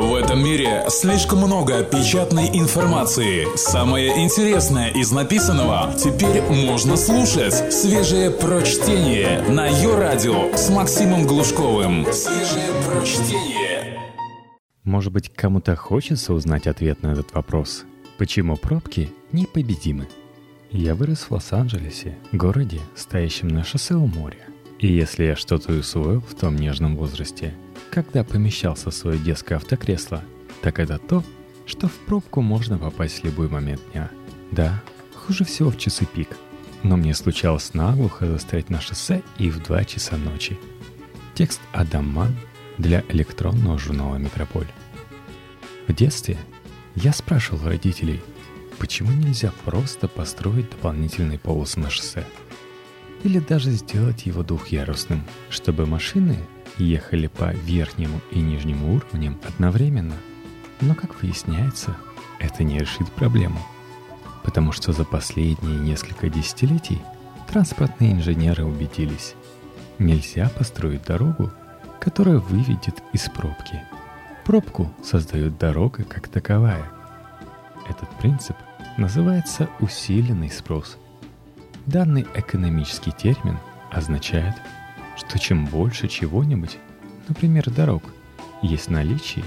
В этом мире слишком много печатной информации. Самое интересное из написанного теперь можно слушать. Свежее прочтение на ее радио с Максимом Глушковым. Свежее прочтение. Может быть, кому-то хочется узнать ответ на этот вопрос. Почему пробки непобедимы? Я вырос в Лос-Анджелесе, городе, стоящем на шоссе у моря. И если я что-то усвоил в том нежном возрасте, когда помещался в свое детское автокресло, так это то, что в пробку можно попасть в любой момент дня. Да, хуже всего в часы пик. Но мне случалось наглухо застрять на шоссе и в 2 часа ночи. Текст Адам Ман для электронного журнала «Метрополь». В детстве я спрашивал родителей, почему нельзя просто построить дополнительный полос на шоссе? Или даже сделать его двухъярусным, чтобы машины ехали по верхнему и нижнему уровням одновременно. Но, как выясняется, это не решит проблему. Потому что за последние несколько десятилетий транспортные инженеры убедились, нельзя построить дорогу, которая выведет из пробки. Пробку создает дорога как таковая. Этот принцип называется усиленный спрос. Данный экономический термин означает – что чем больше чего-нибудь, например, дорог, есть в наличии,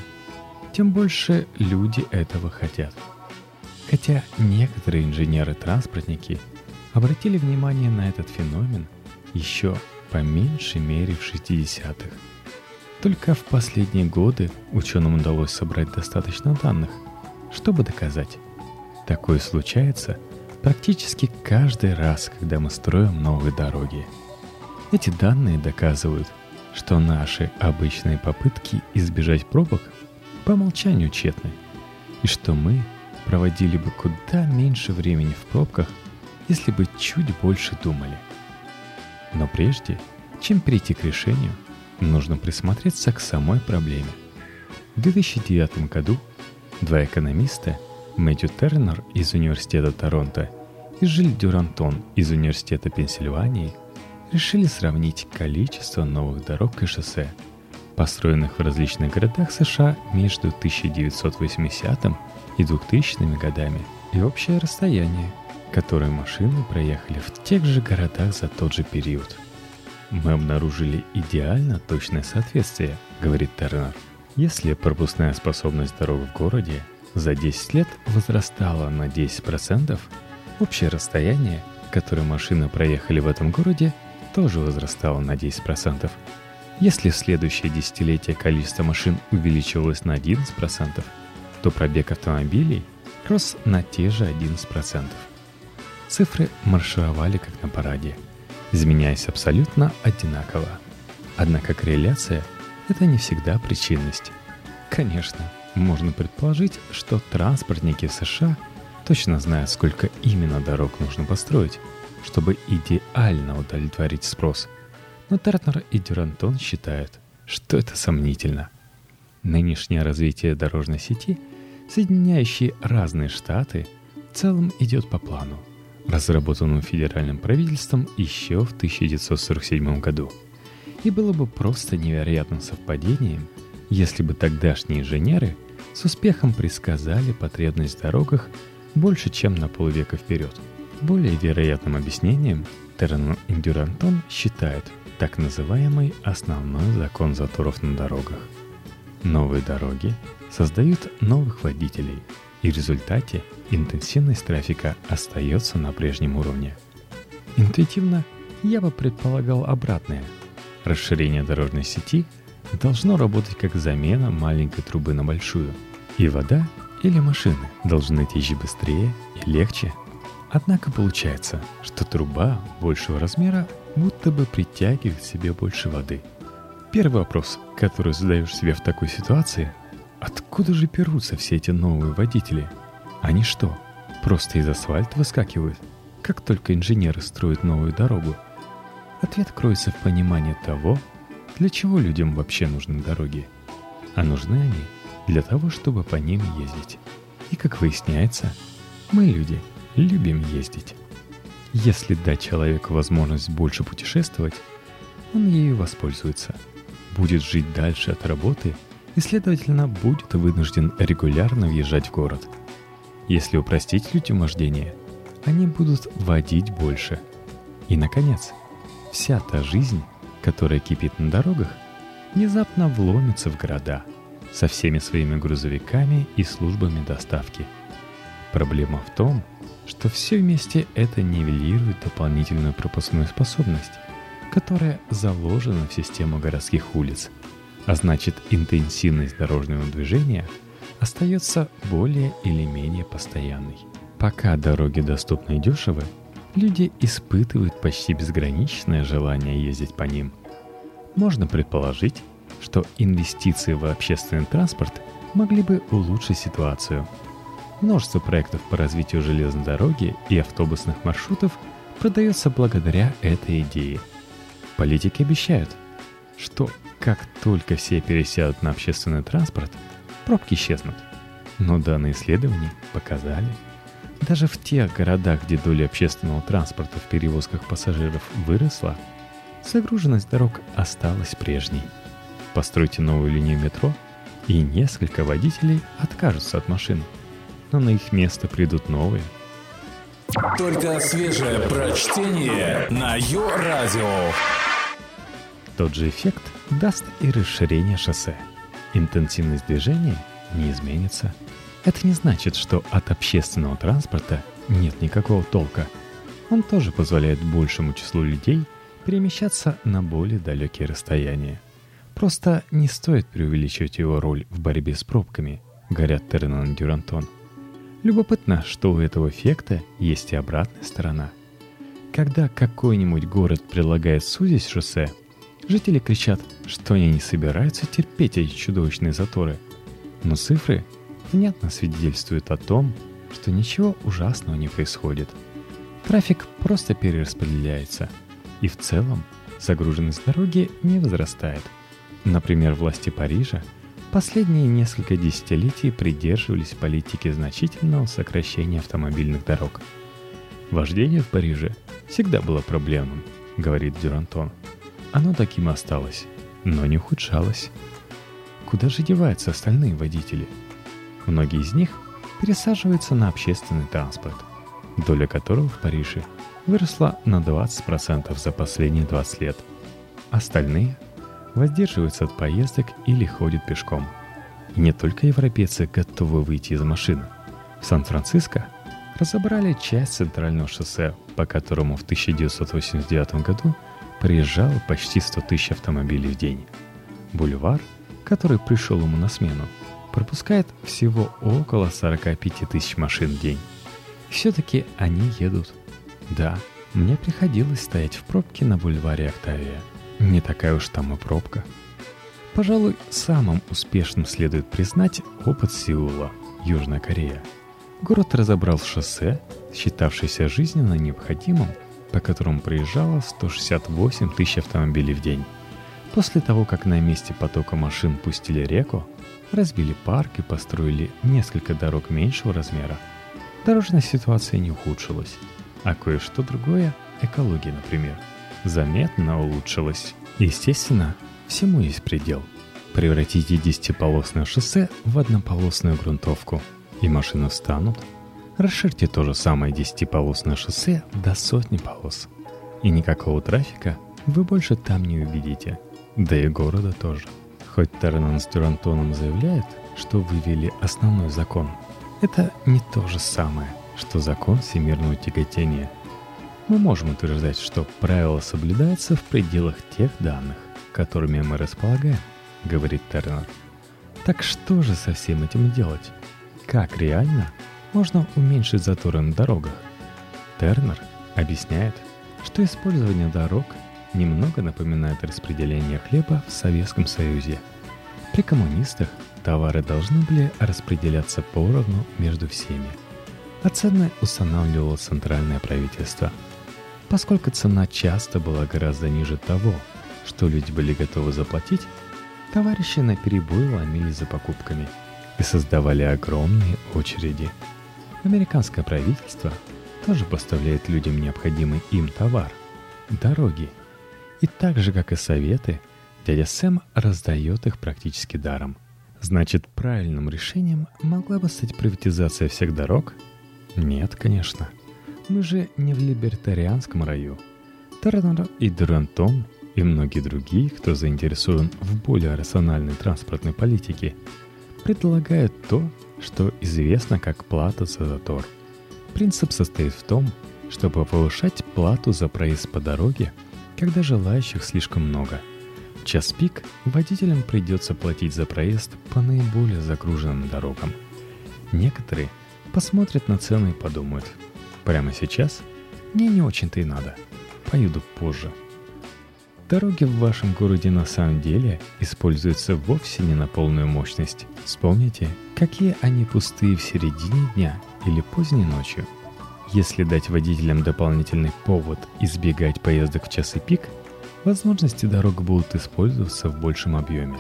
тем больше люди этого хотят. Хотя некоторые инженеры-транспортники обратили внимание на этот феномен еще по меньшей мере в 60-х. Только в последние годы ученым удалось собрать достаточно данных, чтобы доказать. Такое случается практически каждый раз, когда мы строим новые дороги – эти данные доказывают, что наши обычные попытки избежать пробок по умолчанию тщетны, и что мы проводили бы куда меньше времени в пробках, если бы чуть больше думали. Но прежде, чем перейти к решению, нужно присмотреться к самой проблеме. В 2009 году два экономиста, Мэтью Тернер из Университета Торонто и Жиль Дюрантон из Университета Пенсильвании – решили сравнить количество новых дорог и шоссе, построенных в различных городах США между 1980 и 2000 годами, и общее расстояние, которое машины проехали в тех же городах за тот же период. Мы обнаружили идеально точное соответствие, говорит Тернер. Если пропускная способность дорог в городе за 10 лет возрастала на 10%, общее расстояние, которое машины проехали в этом городе, тоже возрастало на 10%. Если в следующее десятилетие количество машин увеличивалось на 11%, то пробег автомобилей рос на те же 11%. Цифры маршировали как на параде, изменяясь абсолютно одинаково. Однако корреляция – это не всегда причинность. Конечно, можно предположить, что транспортники в США точно знают, сколько именно дорог нужно построить, чтобы идеально удовлетворить спрос. Но Тернер и Дюрантон считают, что это сомнительно. Нынешнее развитие дорожной сети, соединяющей разные штаты, в целом идет по плану, разработанному федеральным правительством еще в 1947 году. И было бы просто невероятным совпадением, если бы тогдашние инженеры с успехом предсказали потребность в дорогах больше, чем на полвека вперед – более вероятным объяснением Террен Индюрантон считает так называемый основной закон заторов на дорогах. Новые дороги создают новых водителей, и в результате интенсивность трафика остается на прежнем уровне. Интуитивно я бы предполагал обратное. Расширение дорожной сети должно работать как замена маленькой трубы на большую, и вода или машины должны течь быстрее и легче Однако получается, что труба большего размера будто бы притягивает к себе больше воды. Первый вопрос, который задаешь себе в такой ситуации, откуда же берутся все эти новые водители? Они что, просто из асфальта выскакивают, как только инженеры строят новую дорогу? Ответ кроется в понимании того, для чего людям вообще нужны дороги. А нужны они для того, чтобы по ним ездить. И как выясняется, мы люди – любим ездить. Если дать человеку возможность больше путешествовать, он ею воспользуется. Будет жить дальше от работы и, следовательно, будет вынужден регулярно въезжать в город. Если упростить людям вождение, они будут водить больше. И, наконец, вся та жизнь, которая кипит на дорогах, внезапно вломится в города со всеми своими грузовиками и службами доставки. Проблема в том, что все вместе это нивелирует дополнительную пропускную способность, которая заложена в систему городских улиц, а значит интенсивность дорожного движения остается более или менее постоянной. Пока дороги доступны и дешевы, люди испытывают почти безграничное желание ездить по ним. Можно предположить, что инвестиции в общественный транспорт могли бы улучшить ситуацию. Множество проектов по развитию железной дороги и автобусных маршрутов продается благодаря этой идее. Политики обещают, что как только все пересядут на общественный транспорт, пробки исчезнут. Но данные исследования показали, даже в тех городах, где доля общественного транспорта в перевозках пассажиров выросла, загруженность дорог осталась прежней. Постройте новую линию метро, и несколько водителей откажутся от машин, но на их место придут новые. Только свежее прочтение на Йо-Радио. Тот же эффект даст и расширение шоссе. Интенсивность движения не изменится – это не значит, что от общественного транспорта нет никакого толка. Он тоже позволяет большему числу людей перемещаться на более далекие расстояния. Просто не стоит преувеличивать его роль в борьбе с пробками, говорят Тернан Дюрантон. Любопытно, что у этого эффекта есть и обратная сторона. Когда какой-нибудь город предлагает сузить шоссе, жители кричат, что они не собираются терпеть эти чудовищные заторы. Но цифры внятно свидетельствует о том, что ничего ужасного не происходит. Трафик просто перераспределяется, и в целом загруженность дороги не возрастает. Например, власти Парижа последние несколько десятилетий придерживались политики значительного сокращения автомобильных дорог. Вождение в Париже всегда было проблемным, говорит Дюрантон. Оно таким осталось, но не ухудшалось. Куда же деваются остальные водители – Многие из них пересаживаются на общественный транспорт, доля которого в Париже выросла на 20% за последние 20 лет. Остальные воздерживаются от поездок или ходят пешком. И не только европейцы готовы выйти из машины. В Сан-Франциско разобрали часть центрального шоссе, по которому в 1989 году приезжало почти 100 тысяч автомобилей в день. Бульвар, который пришел ему на смену, пропускает всего около 45 тысяч машин в день. Все-таки они едут. Да, мне приходилось стоять в пробке на бульваре Октавия. Не такая уж там и пробка. Пожалуй, самым успешным следует признать опыт Сеула, Южная Корея. Город разобрал шоссе, считавшееся жизненно необходимым, по которому проезжало 168 тысяч автомобилей в день. После того, как на месте потока машин пустили реку, разбили парк и построили несколько дорог меньшего размера, дорожная ситуация не ухудшилась, а кое-что другое, экология, например, заметно улучшилась. Естественно, всему есть предел. Превратите десятиполосное шоссе в однополосную грунтовку, и машины встанут. Расширьте то же самое десятиполосное шоссе до сотни полос. И никакого трафика вы больше там не увидите. Да и города тоже. Хоть Тернан с Дюрантоном заявляет, что вывели основной закон, это не то же самое, что закон всемирного тяготения. Мы можем утверждать, что правило соблюдается в пределах тех данных, которыми мы располагаем, говорит Тернер. Так что же со всем этим делать? Как реально можно уменьшить заторы на дорогах? Тернер объясняет, что использование дорог немного напоминает распределение хлеба в Советском Союзе. При коммунистах товары должны были распределяться поровну между всеми, а цены устанавливало центральное правительство. Поскольку цена часто была гораздо ниже того, что люди были готовы заплатить, товарищи на перебой ломились за покупками и создавали огромные очереди. Американское правительство тоже поставляет людям необходимый им товар – дороги – и так же, как и советы, дядя Сэм раздает их практически даром. Значит, правильным решением могла бы стать приватизация всех дорог? Нет, конечно. Мы же не в либертарианском раю. Тернер и Дурантон и многие другие, кто заинтересован в более рациональной транспортной политике, предлагают то, что известно как плата за затор. Принцип состоит в том, чтобы повышать плату за проезд по дороге, когда желающих слишком много – в час пик водителям придется платить за проезд по наиболее загруженным дорогам. Некоторые посмотрят на цены и подумают, прямо сейчас мне не очень-то и надо, поеду позже. Дороги в вашем городе на самом деле используются вовсе не на полную мощность. Вспомните, какие они пустые в середине дня или поздней ночью. Если дать водителям дополнительный повод избегать поездок в часы пик – Возможности дорог будут использоваться в большем объеме.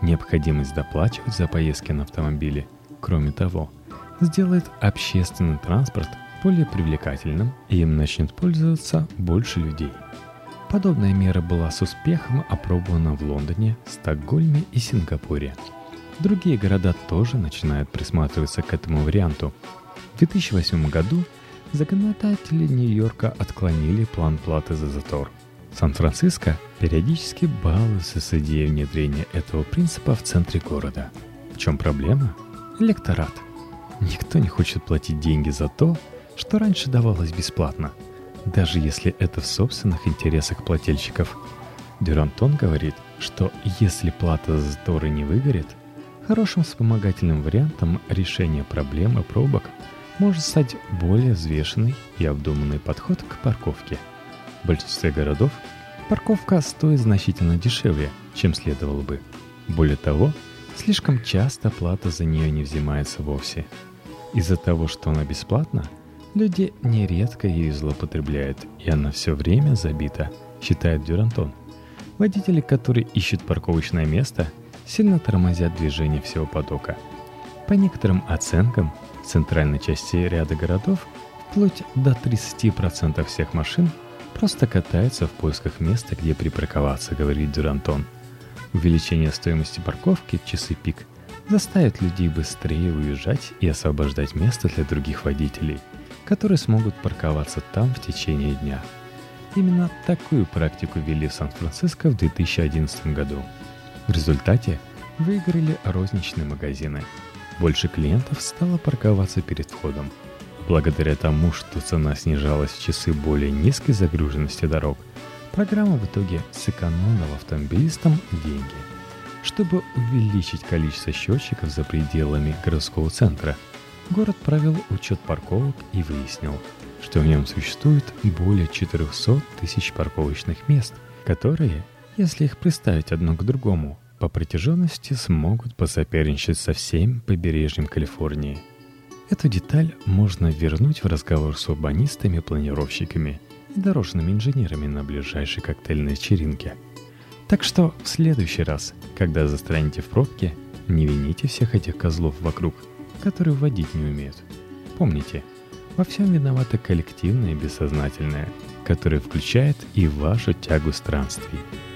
Необходимость доплачивать за поездки на автомобиле, кроме того, сделает общественный транспорт более привлекательным и им начнет пользоваться больше людей. Подобная мера была с успехом опробована в Лондоне, Стокгольме и Сингапуре. Другие города тоже начинают присматриваться к этому варианту. В 2008 году законодатели Нью-Йорка отклонили план платы за затор – Сан-Франциско периодически балуется с идеей внедрения этого принципа в центре города. В чем проблема? Электорат. Никто не хочет платить деньги за то, что раньше давалось бесплатно, даже если это в собственных интересах плательщиков. Дюрантон говорит, что если плата за заторы не выгорит, хорошим вспомогательным вариантом решения проблемы пробок может стать более взвешенный и обдуманный подход к парковке – в большинстве городов парковка стоит значительно дешевле, чем следовало бы. Более того, слишком часто плата за нее не взимается вовсе. Из-за того, что она бесплатна, люди нередко ее злоупотребляют, и она все время забита, считает Дюрантон. Водители, которые ищут парковочное место, сильно тормозят движение всего потока. По некоторым оценкам, в центральной части ряда городов вплоть до 30% всех машин – Просто катается в поисках места, где припарковаться, говорит Дюрантон. Увеличение стоимости парковки в часы пик заставит людей быстрее уезжать и освобождать место для других водителей, которые смогут парковаться там в течение дня. Именно такую практику ввели в Сан-Франциско в 2011 году. В результате выиграли розничные магазины. Больше клиентов стало парковаться перед входом – Благодаря тому, что цена снижалась в часы более низкой загруженности дорог, программа в итоге сэкономила автомобилистам деньги. Чтобы увеличить количество счетчиков за пределами городского центра, город провел учет парковок и выяснил, что в нем существует более 400 тысяч парковочных мест, которые, если их представить одно к другому, по протяженности смогут посоперничать со всем побережьем Калифорнии – Эту деталь можно вернуть в разговор с урбанистами, планировщиками и дорожными инженерами на ближайшей коктейльной вечеринке. Так что в следующий раз, когда застрянете в пробке, не вините всех этих козлов вокруг, которые водить не умеют. Помните, во всем виновато коллективное бессознательное, которое включает и вашу тягу странствий –